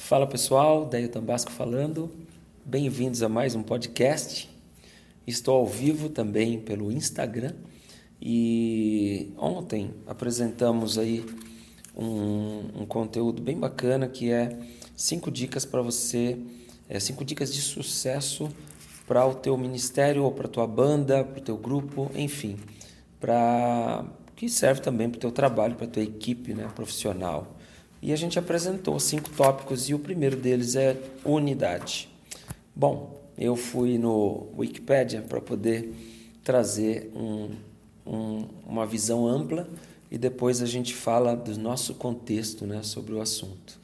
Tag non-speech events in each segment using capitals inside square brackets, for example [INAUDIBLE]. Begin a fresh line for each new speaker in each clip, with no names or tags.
Fala pessoal, Daio Tambasco falando. Bem-vindos a mais um podcast. Estou ao vivo também pelo Instagram e ontem apresentamos aí um, um conteúdo bem bacana que é cinco dicas para você, é, cinco dicas de sucesso para o teu ministério ou para tua banda, para o teu grupo, enfim, para que serve também para o teu trabalho, para a tua equipe né, profissional. E a gente apresentou cinco tópicos e o primeiro deles é unidade. Bom, eu fui no Wikipedia para poder trazer um, um, uma visão ampla e depois a gente fala do nosso contexto né, sobre o assunto.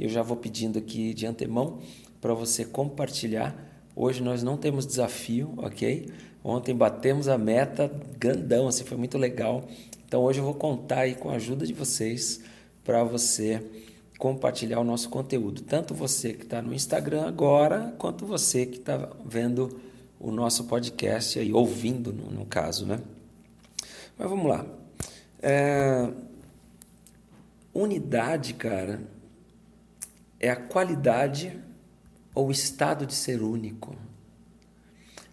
Eu já vou pedindo aqui de antemão para você compartilhar. Hoje nós não temos desafio, ok? Ontem batemos a meta grandão, assim, foi muito legal. Então hoje eu vou contar aí com a ajuda de vocês para você compartilhar o nosso conteúdo. Tanto você que está no Instagram agora, quanto você que está vendo o nosso podcast aí, ouvindo no, no caso, né? Mas vamos lá. É... Unidade, cara, é a qualidade ou estado de ser único.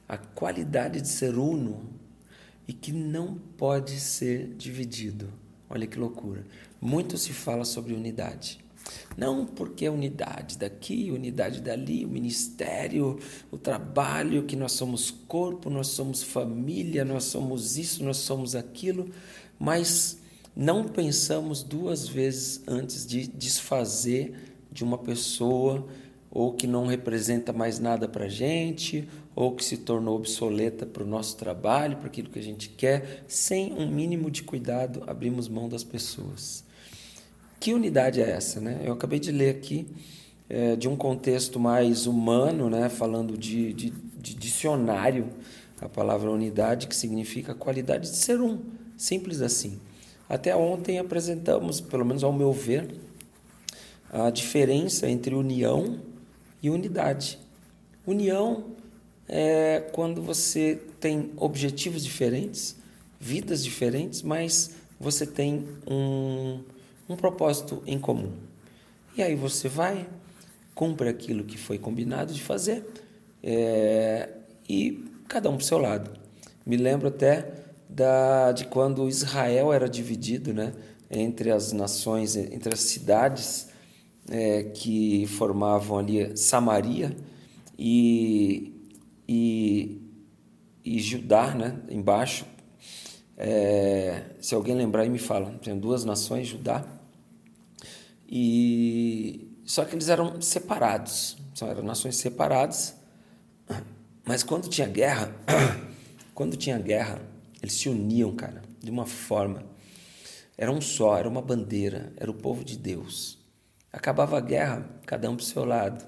A qualidade de ser uno e que não pode ser dividido. Olha que loucura. Muito se fala sobre unidade. Não porque unidade daqui, unidade dali, o ministério, o trabalho, que nós somos corpo, nós somos família, nós somos isso, nós somos aquilo, mas não pensamos duas vezes antes de desfazer de uma pessoa ou que não representa mais nada para a gente, ou que se tornou obsoleta para o nosso trabalho, para aquilo que a gente quer, sem um mínimo de cuidado, abrimos mão das pessoas. Que unidade é essa? Né? Eu acabei de ler aqui é, de um contexto mais humano, né? falando de, de, de dicionário, a palavra unidade, que significa qualidade de ser um, simples assim. Até ontem apresentamos, pelo menos ao meu ver, a diferença entre união e unidade. União é quando você tem objetivos diferentes, vidas diferentes, mas você tem um, um propósito em comum. E aí você vai, cumpre aquilo que foi combinado de fazer é, e cada um para o seu lado. Me lembro até da, de quando Israel era dividido né, entre as nações, entre as cidades é, que formavam ali Samaria e, e, e Judá, né, embaixo. É, se alguém lembrar aí me fala, tem duas nações, Judá e só que eles eram separados, eram nações separadas. Mas quando tinha guerra, [COUGHS] quando tinha guerra, eles se uniam, cara, de uma forma. Era um só, era uma bandeira, era o povo de Deus. Acabava a guerra, cada um para o seu lado.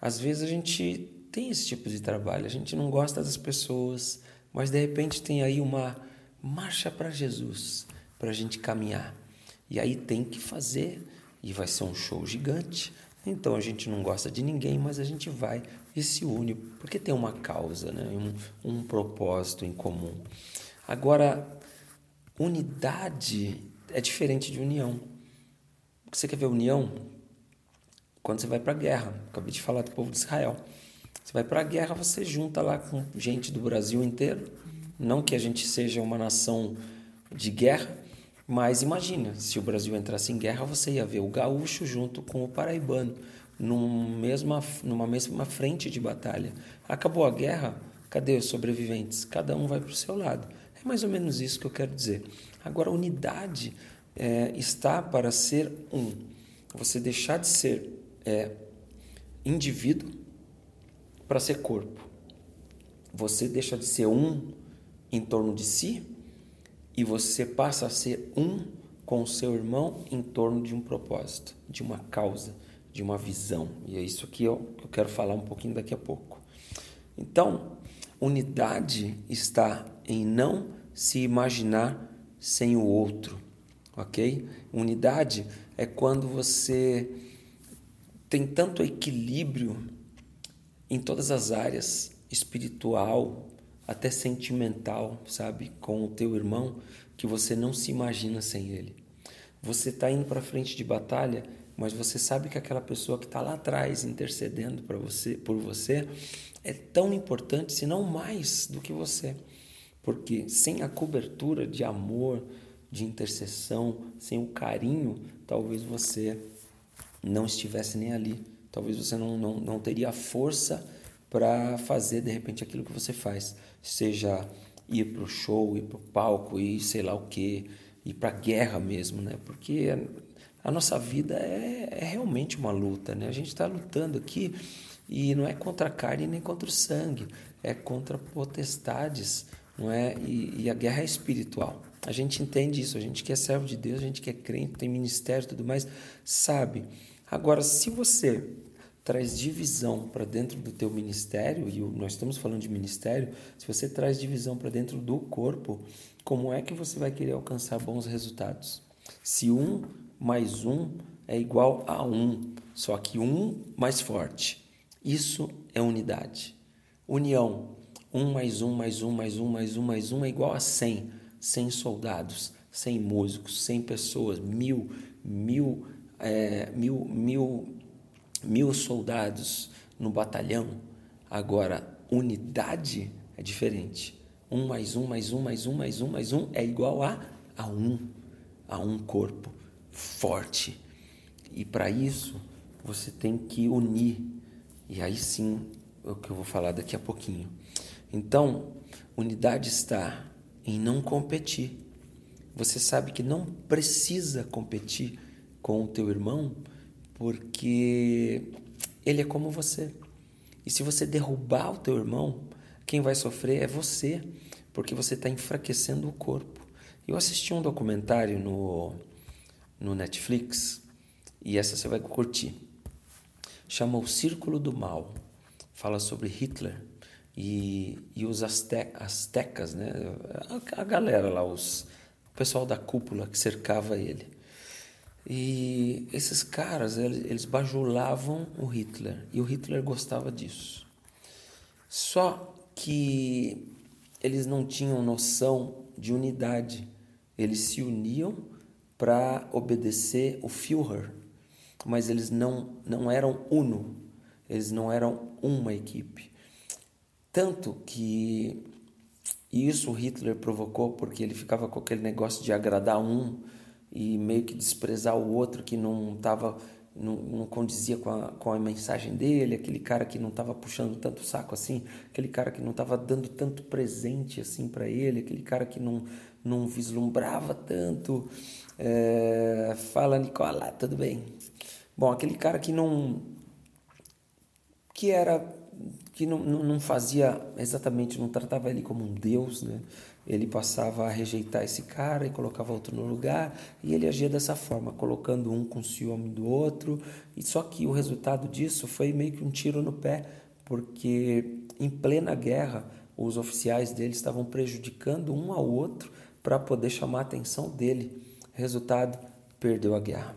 Às vezes a gente tem esse tipo de trabalho, a gente não gosta das pessoas, mas de repente tem aí uma marcha para Jesus, para a gente caminhar. E aí tem que fazer e vai ser um show gigante. Então a gente não gosta de ninguém, mas a gente vai e se une, porque tem uma causa, né? um, um propósito em comum. Agora, unidade é diferente de união. Você quer ver união? Quando você vai para a guerra. Acabei de falar do povo de Israel. Você vai para a guerra, você junta lá com gente do Brasil inteiro. Não que a gente seja uma nação de guerra, mas imagina, se o Brasil entrasse em guerra, você ia ver o gaúcho junto com o paraibano num mesma, numa mesma frente de batalha. Acabou a guerra, cadê os sobreviventes? Cada um vai para o seu lado. É mais ou menos isso que eu quero dizer. Agora, a unidade é, está para ser um. Você deixar de ser é, indivíduo para ser corpo. Você deixa de ser um em torno de si e você passa a ser um com o seu irmão em torno de um propósito, de uma causa, de uma visão. E é isso que eu, eu quero falar um pouquinho daqui a pouco. Então, unidade está em não se imaginar sem o outro, ok? Unidade é quando você tem tanto equilíbrio em todas as áreas, espiritual, até sentimental, sabe, com o teu irmão, que você não se imagina sem ele. Você está indo para frente de batalha mas você sabe que aquela pessoa que está lá atrás intercedendo para você, por você, é tão importante, se não mais do que você. Porque sem a cobertura de amor, de intercessão, sem o carinho, talvez você não estivesse nem ali. Talvez você não, não, não teria força para fazer de repente aquilo que você faz, seja ir para o show, ir para o palco, ir sei lá o que, ir para a guerra mesmo, né? Porque a, nossa vida é, é, realmente uma luta, né? A gente está lutando aqui e não é contra a carne nem contra o sangue, é contra potestades, não é? E, e a guerra é espiritual. A gente entende isso, a gente que é servo de Deus, a gente que é crente, tem ministério e tudo mais, sabe. Agora, se você traz divisão para dentro do teu ministério, e nós estamos falando de ministério, se você traz divisão para dentro do corpo, como é que você vai querer alcançar bons resultados? Se um mais um é igual a um, só que um mais forte. Isso é unidade. União. Um mais um mais um mais um mais um mais um é igual a cem. Cem soldados, cem músicos, cem pessoas, mil, mil, é, mil, mil mil soldados no batalhão. Agora, unidade é diferente. Um mais um, mais um, mais um, mais um, mais um é igual a, a um, a um corpo forte. E para isso, você tem que unir. E aí sim, é o que eu vou falar daqui a pouquinho. Então, unidade está em não competir. Você sabe que não precisa competir com o teu irmão porque ele é como você. E se você derrubar o teu irmão, quem vai sofrer é você, porque você está enfraquecendo o corpo. Eu assisti um documentário no, no Netflix e essa você vai curtir. Chama O Círculo do Mal. Fala sobre Hitler e, e os aste, astecas, né? A, a galera lá, os, o pessoal da cúpula que cercava ele. E esses caras, eles bajulavam o Hitler, e o Hitler gostava disso. Só que eles não tinham noção de unidade. Eles se uniam para obedecer o Führer, mas eles não, não eram uno, eles não eram uma equipe. Tanto que isso Hitler provocou porque ele ficava com aquele negócio de agradar um e meio que desprezar o outro que não estava não, não, condizia com a, com a mensagem dele, aquele cara que não estava puxando tanto saco assim, aquele cara que não estava dando tanto presente assim para ele, aquele cara que não, não vislumbrava tanto. É, fala, Nicola, tudo bem? Bom, aquele cara que não. que era. que não, não fazia exatamente, não tratava ele como um Deus, né? Ele passava a rejeitar esse cara e colocava outro no lugar, e ele agia dessa forma, colocando um com ciúme do outro, e só que o resultado disso foi meio que um tiro no pé, porque em plena guerra os oficiais dele estavam prejudicando um ao outro para poder chamar a atenção dele. Resultado, perdeu a guerra.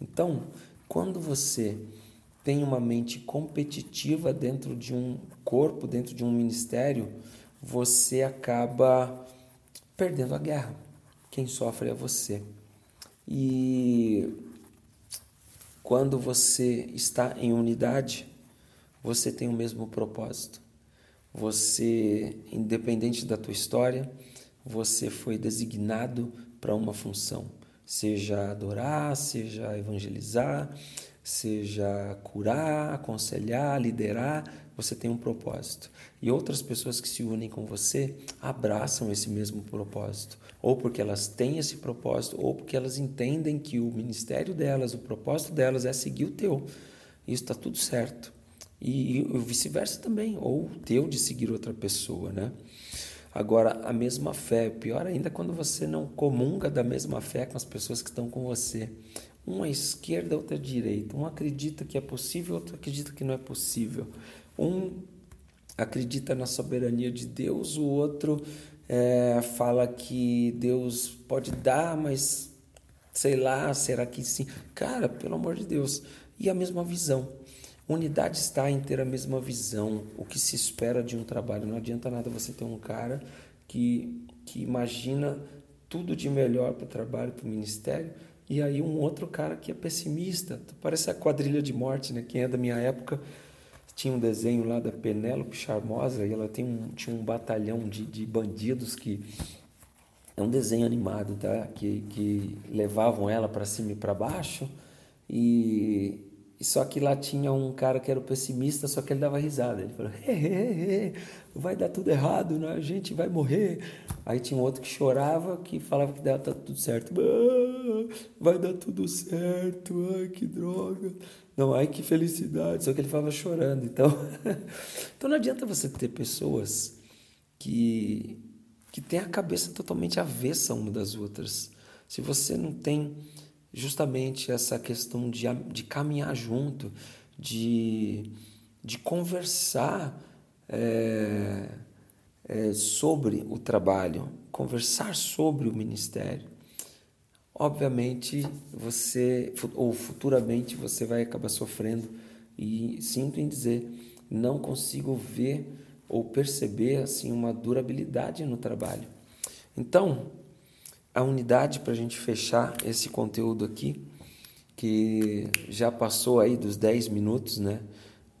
Então, quando você tem uma mente competitiva dentro de um corpo, dentro de um ministério, você acaba perdendo a guerra. Quem sofre é você. E quando você está em unidade, você tem o mesmo propósito. Você, independente da tua história, você foi designado para uma função, seja adorar, seja evangelizar, seja curar, aconselhar, liderar, você tem um propósito. E outras pessoas que se unem com você abraçam esse mesmo propósito, ou porque elas têm esse propósito, ou porque elas entendem que o ministério delas, o propósito delas é seguir o teu. Isso está tudo certo. E, e vice-versa também, ou o teu de seguir outra pessoa, né? Agora, a mesma fé, pior ainda quando você não comunga da mesma fé com as pessoas que estão com você. Uma à esquerda, outra à direita. Um acredita que é possível, outro acredita que não é possível. Um acredita na soberania de Deus, o outro é, fala que Deus pode dar, mas sei lá, será que sim? Cara, pelo amor de Deus. E a mesma visão. Unidade está em ter a mesma visão, o que se espera de um trabalho. Não adianta nada você ter um cara que, que imagina tudo de melhor para o trabalho, para o ministério, e aí um outro cara que é pessimista. Parece a quadrilha de morte, né? Quem é da minha época tinha um desenho lá da Penélope Charmosa e ela tem um, tinha um batalhão de, de bandidos que é um desenho animado, tá? Que, que levavam ela para cima e para baixo e, e, só que lá tinha um cara que era o pessimista, só que ele dava risada. Ele falou: he, he, he, vai dar tudo errado, né? a gente vai morrer. Aí tinha um outro que chorava, que falava que dava tudo certo. Ah, vai dar tudo certo, ai que droga. Não, ai que felicidade. Só que ele falava chorando. Então, [LAUGHS] então não adianta você ter pessoas que que têm a cabeça totalmente avessa uma das outras. Se você não tem justamente essa questão de, de caminhar junto, de, de conversar é, é, sobre o trabalho, conversar sobre o ministério, obviamente você, ou futuramente você vai acabar sofrendo. E sinto em dizer, não consigo ver ou perceber assim uma durabilidade no trabalho. Então, a unidade para a gente fechar esse conteúdo aqui, que já passou aí dos 10 minutos, né?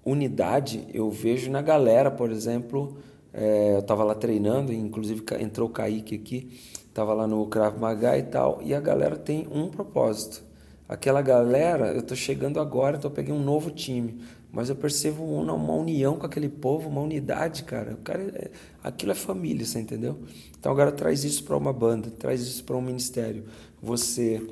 Unidade eu vejo na galera, por exemplo, é, eu estava lá treinando, inclusive entrou o Kaique aqui, estava lá no Krav Maga e tal, e a galera tem um propósito. Aquela galera, eu estou chegando agora, então eu peguei um novo time, mas eu percebo uma, uma, união com aquele povo, uma unidade, cara. O cara é, aquilo é família, você entendeu? Então agora traz isso para uma banda, traz isso para um ministério. Você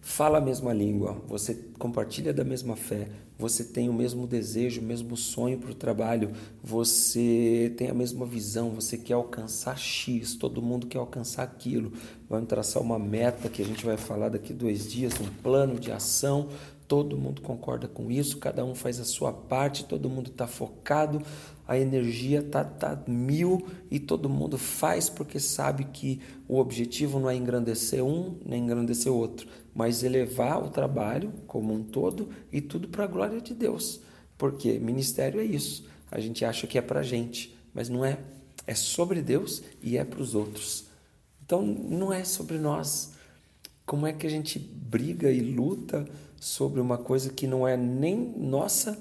fala a mesma língua, você compartilha da mesma fé, você tem o mesmo desejo, o mesmo sonho para o trabalho, você tem a mesma visão, você quer alcançar X, todo mundo quer alcançar aquilo. Vamos traçar uma meta que a gente vai falar daqui dois dias, um plano de ação. Todo mundo concorda com isso, cada um faz a sua parte, todo mundo está focado, a energia está tá mil e todo mundo faz porque sabe que o objetivo não é engrandecer um nem engrandecer outro, mas elevar o trabalho como um todo e tudo para a glória de Deus. Porque ministério é isso. A gente acha que é para a gente, mas não é. É sobre Deus e é para os outros. Então não é sobre nós. Como é que a gente briga e luta sobre uma coisa que não é nem nossa,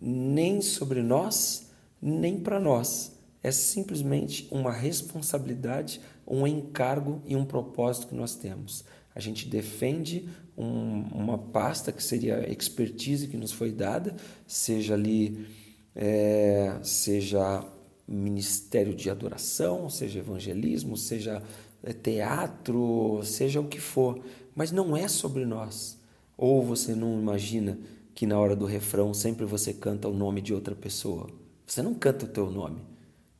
nem sobre nós? Nem para nós. É simplesmente uma responsabilidade, um encargo e um propósito que nós temos. A gente defende um, uma pasta que seria a expertise que nos foi dada, seja ali, é, seja ministério de adoração, seja evangelismo, seja é, teatro, seja o que for, mas não é sobre nós. Ou você não imagina que na hora do refrão sempre você canta o nome de outra pessoa? Você não canta o teu nome.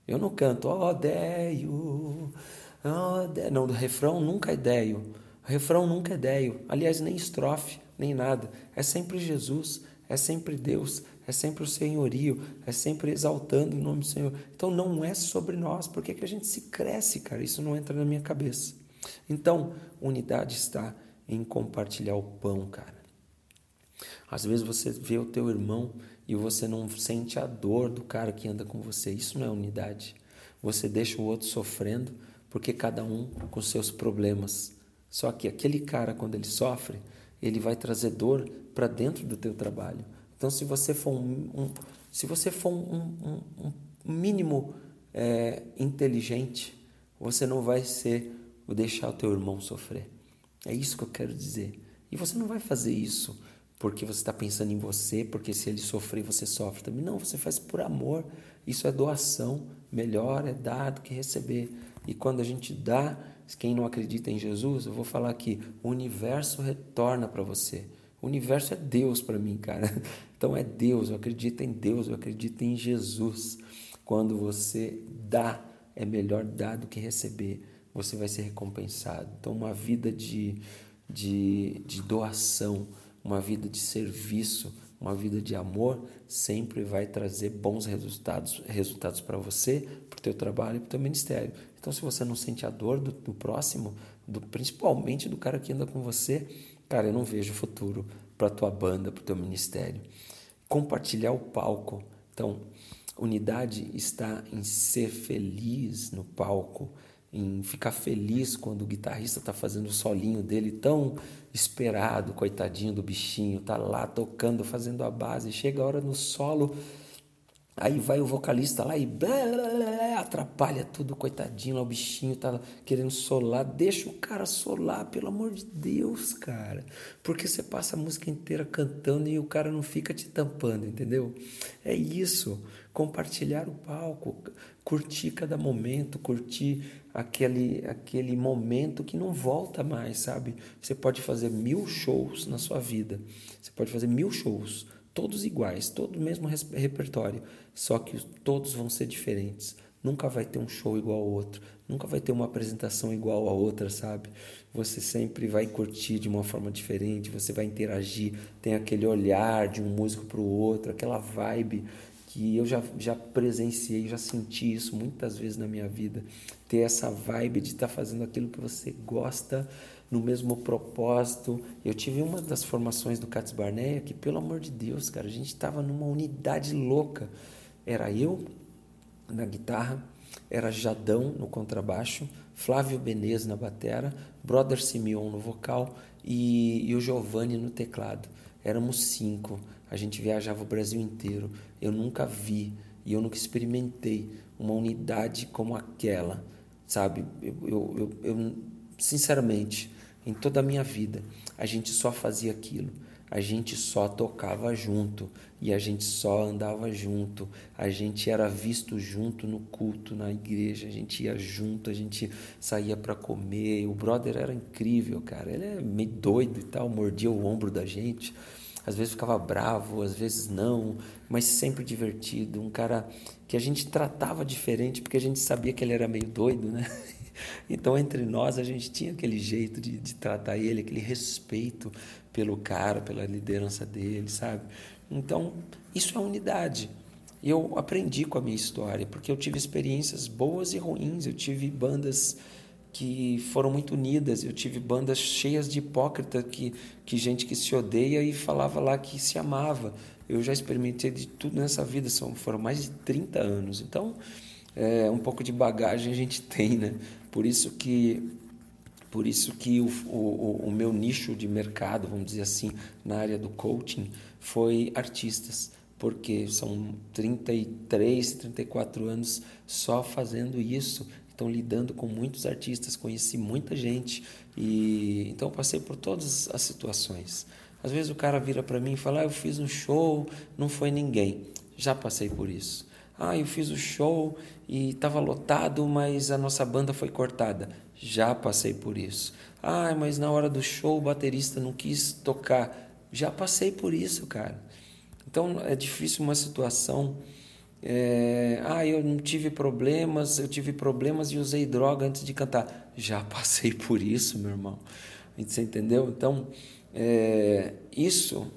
Eu não canto, ó Deio, oh, Deio. Não, do refrão nunca é Deio. O refrão nunca é Deio. Aliás, nem estrofe, nem nada. É sempre Jesus, é sempre Deus, é sempre o senhorio, é sempre exaltando o nome do Senhor. Então não é sobre nós. Por que, que a gente se cresce, cara? Isso não entra na minha cabeça. Então, unidade está em compartilhar o pão, cara. Às vezes você vê o teu irmão e você não sente a dor do cara que anda com você. Isso não é unidade. Você deixa o outro sofrendo porque cada um com seus problemas. Só que aquele cara, quando ele sofre, ele vai trazer dor para dentro do teu trabalho. Então, se você for um, um se você for um, um, um mínimo é, inteligente, você não vai ser o deixar o teu irmão sofrer. É isso que eu quero dizer. E você não vai fazer isso porque você está pensando em você, porque se ele sofrer, você sofre também. Não, você faz por amor. Isso é doação. Melhor é dar do que receber. E quando a gente dá, quem não acredita em Jesus, eu vou falar aqui: o universo retorna para você. O universo é Deus para mim, cara. [LAUGHS] Então é Deus, eu acredito em Deus, eu acredito em Jesus. Quando você dá, é melhor dar do que receber. Você vai ser recompensado. Então, uma vida de, de, de doação uma vida de serviço, uma vida de amor, sempre vai trazer bons resultados, resultados para você, para o teu trabalho e para o teu ministério. Então, se você não sente a dor do, do próximo, do, principalmente do cara que anda com você, cara, eu não vejo futuro para tua banda, para o teu ministério. Compartilhar o palco. Então, unidade está em ser feliz no palco, em ficar feliz quando o guitarrista está fazendo o solinho dele tão esperado, coitadinho do bichinho, tá lá tocando, fazendo a base, chega a hora no solo, Aí vai o vocalista lá e atrapalha tudo, coitadinho lá, o bichinho tá querendo solar. Deixa o cara solar, pelo amor de Deus, cara. Porque você passa a música inteira cantando e o cara não fica te tampando, entendeu? É isso. Compartilhar o palco, curtir cada momento, curtir aquele, aquele momento que não volta mais, sabe? Você pode fazer mil shows na sua vida. Você pode fazer mil shows todos iguais, todo o mesmo repertório, só que todos vão ser diferentes. Nunca vai ter um show igual ao outro, nunca vai ter uma apresentação igual a outra, sabe? Você sempre vai curtir de uma forma diferente, você vai interagir, tem aquele olhar de um músico para o outro, aquela vibe que eu já, já presenciei, já senti isso muitas vezes na minha vida. Ter essa vibe de estar tá fazendo aquilo que você gosta no mesmo propósito. Eu tive uma das formações do Cats Barneia que, pelo amor de Deus, cara, a gente estava numa unidade louca. Era eu na guitarra, era Jadão no contrabaixo, Flávio Benez na batera, Brother Simeon no vocal e, e o Giovanni no teclado. Éramos cinco, a gente viajava o Brasil inteiro. Eu nunca vi e eu nunca experimentei uma unidade como aquela, sabe? Eu, eu, eu, eu sinceramente, em toda a minha vida. A gente só fazia aquilo. A gente só tocava junto e a gente só andava junto. A gente era visto junto no culto, na igreja. A gente ia junto, a gente saía para comer. O brother era incrível, cara. Ele é meio doido e tal, mordia o ombro da gente. Às vezes ficava bravo, às vezes não, mas sempre divertido. Um cara que a gente tratava diferente porque a gente sabia que ele era meio doido, né? [LAUGHS] Então, entre nós, a gente tinha aquele jeito de, de tratar ele, aquele respeito pelo cara, pela liderança dele, sabe? Então, isso é unidade. Eu aprendi com a minha história, porque eu tive experiências boas e ruins. Eu tive bandas que foram muito unidas, eu tive bandas cheias de hipócrita, que, que gente que se odeia e falava lá que se amava. Eu já experimentei de tudo nessa vida, são, foram mais de 30 anos. Então, é, um pouco de bagagem a gente [LAUGHS] tem, né? Por isso que por isso que o, o, o meu nicho de mercado, vamos dizer assim, na área do coaching, foi artistas, porque são 33, 34 anos só fazendo isso, estão lidando com muitos artistas, conheci muita gente e então passei por todas as situações. Às vezes o cara vira para mim e fala: ah, "Eu fiz um show, não foi ninguém". Já passei por isso. Ah, eu fiz o show e estava lotado, mas a nossa banda foi cortada. Já passei por isso. Ah, mas na hora do show o baterista não quis tocar. Já passei por isso, cara. Então é difícil uma situação. É, ah, eu não tive problemas, eu tive problemas e usei droga antes de cantar. Já [LAUGHS] passei por isso, meu irmão. Você entendeu? Então, é, isso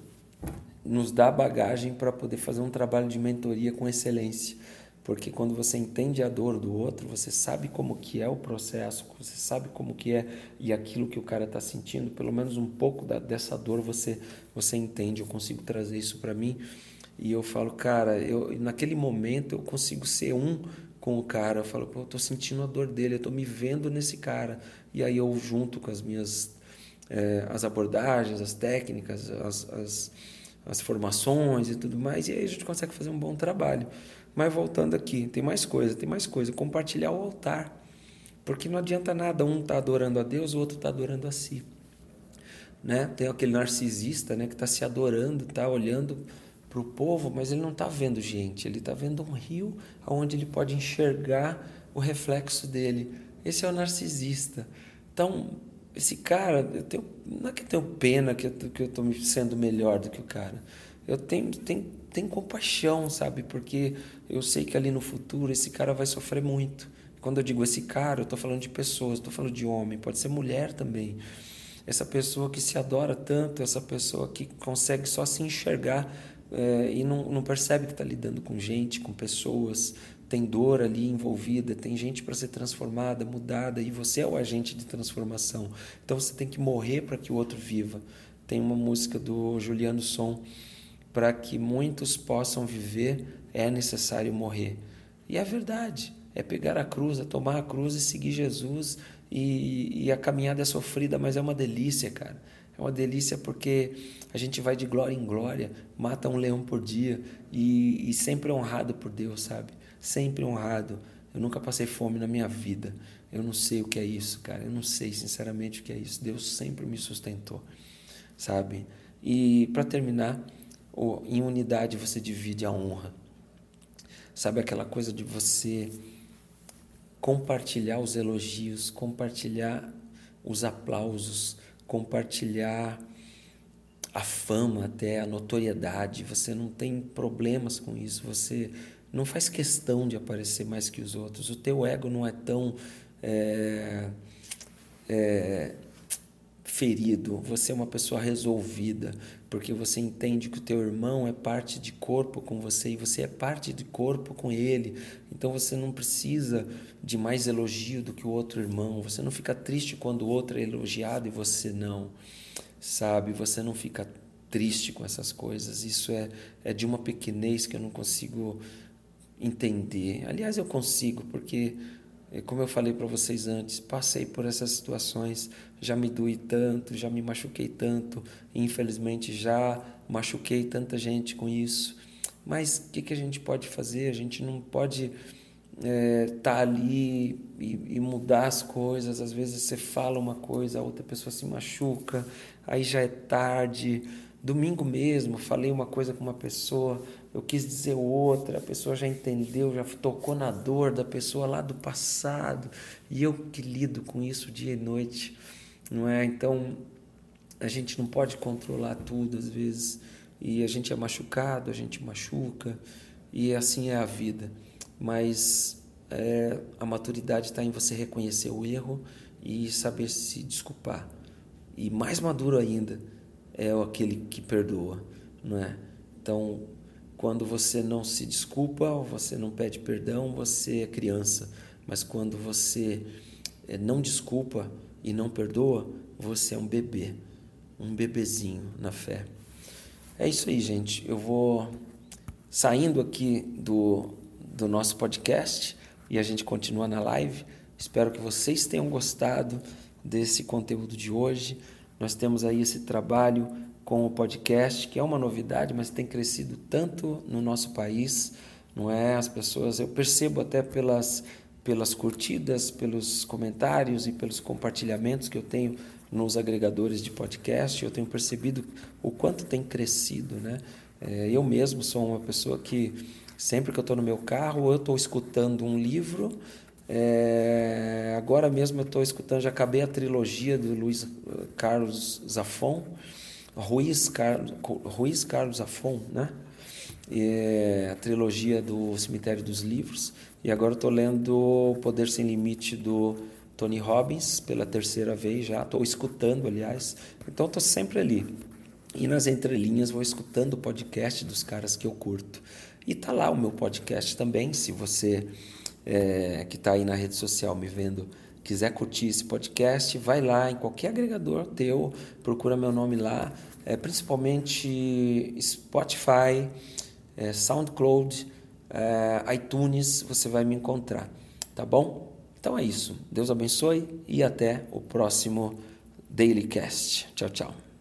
nos dá bagagem para poder fazer um trabalho de mentoria com excelência. Porque quando você entende a dor do outro, você sabe como que é o processo, você sabe como que é e aquilo que o cara está sentindo, pelo menos um pouco da, dessa dor você você entende. Eu consigo trazer isso para mim e eu falo, cara, eu naquele momento eu consigo ser um com o cara. Eu falo, pô, eu tô sentindo a dor dele, eu tô me vendo nesse cara. E aí eu junto com as minhas é, as abordagens, as técnicas, as, as as formações e tudo mais, e aí a gente consegue fazer um bom trabalho. Mas voltando aqui, tem mais coisa, tem mais coisa. Compartilhar o altar. Porque não adianta nada um estar tá adorando a Deus, o outro está adorando a si. Né? Tem aquele narcisista né, que está se adorando, está olhando para o povo, mas ele não está vendo gente, ele está vendo um rio onde ele pode enxergar o reflexo dele. Esse é o narcisista. Então, esse cara, eu tenho, não é que eu tenho pena que eu estou sendo melhor do que o cara. Eu tenho, tenho, tenho compaixão, sabe? Porque eu sei que ali no futuro esse cara vai sofrer muito. Quando eu digo esse cara, eu estou falando de pessoas, estou falando de homem, pode ser mulher também. Essa pessoa que se adora tanto, essa pessoa que consegue só se enxergar é, e não, não percebe que está lidando com gente, com pessoas, tem dor ali envolvida, tem gente para ser transformada, mudada, e você é o agente de transformação. Então você tem que morrer para que o outro viva. Tem uma música do Juliano Som, para que muitos possam viver, é necessário morrer. E é verdade, é pegar a cruz, é tomar a cruz e seguir Jesus. E, e a caminhada é sofrida, mas é uma delícia, cara. É uma delícia porque a gente vai de glória em glória, mata um leão por dia e, e sempre honrado por Deus, sabe? Sempre honrado. Eu nunca passei fome na minha vida. Eu não sei o que é isso, cara. Eu não sei sinceramente o que é isso. Deus sempre me sustentou, sabe? E para terminar, em unidade você divide a honra. Sabe aquela coisa de você compartilhar os elogios, compartilhar os aplausos, compartilhar a fama até a notoriedade. Você não tem problemas com isso. Você não faz questão de aparecer mais que os outros. O teu ego não é tão é, é, ferido. Você é uma pessoa resolvida, porque você entende que o teu irmão é parte de corpo com você e você é parte de corpo com ele. Então você não precisa de mais elogio do que o outro irmão. Você não fica triste quando o outro é elogiado e você não. Sabe? Você não fica triste com essas coisas. Isso é, é de uma pequenez que eu não consigo entender. Aliás, eu consigo, porque, eh, como eu falei para vocês antes, passei por essas situações, já me doí tanto, já me machuquei tanto, infelizmente já machuquei tanta gente com isso. Mas o que, que a gente pode fazer? A gente não pode estar é, tá ali e, e, mudar as coisas. Às vezes você fala uma coisa, a outra pessoa se machuca, aí já é tarde. Domingo mesmo, falei uma coisa com uma pessoa, eu quis dizer outra, a pessoa já entendeu, já tocou na dor da pessoa lá do passado, e eu que lido com isso dia e noite, não é? Então, a gente não pode controlar tudo às vezes, e a gente é machucado, a gente machuca, e assim é a vida. Mas é, a maturidade está em você reconhecer o erro e saber se desculpar. E mais maduro ainda é aquele que perdoa, não é? Então, quando você não se desculpa, você não pede perdão, você é criança. Mas quando você eh, não desculpa e não perdoa, você é um bebê, um bebezinho na fé. É isso aí, gente. Eu vou saindo aqui do, do nosso podcast e a gente continua na live. Espero que vocês tenham gostado desse conteúdo de hoje. Nós temos aí esse trabalho com o podcast, que é uma novidade, mas tem crescido tanto no nosso país, não é? As pessoas, eu percebo até pelas pelas curtidas, pelos comentários e pelos compartilhamentos que eu tenho nos agregadores de podcast, eu tenho percebido o quanto tem crescido, né? É, eu mesmo sou uma pessoa que sempre que eu estou no meu carro, eu estou escutando um livro. É, agora mesmo eu estou escutando, já acabei a trilogia do Luiz Carlos Zafon. Ruiz Carlos, Ruiz Carlos Afon, né? É a trilogia do Cemitério dos Livros. E agora estou lendo O Poder Sem Limite do Tony Robbins pela terceira vez já. Estou escutando, aliás. Então estou sempre ali. E nas entrelinhas vou escutando o podcast dos caras que eu curto. E tá lá o meu podcast também, se você é, que está aí na rede social me vendo quiser curtir esse podcast, vai lá em qualquer agregador teu, procura meu nome lá, é, principalmente Spotify, é, SoundCloud, é, iTunes, você vai me encontrar, tá bom? Então é isso. Deus abençoe e até o próximo Dailycast. Tchau, tchau.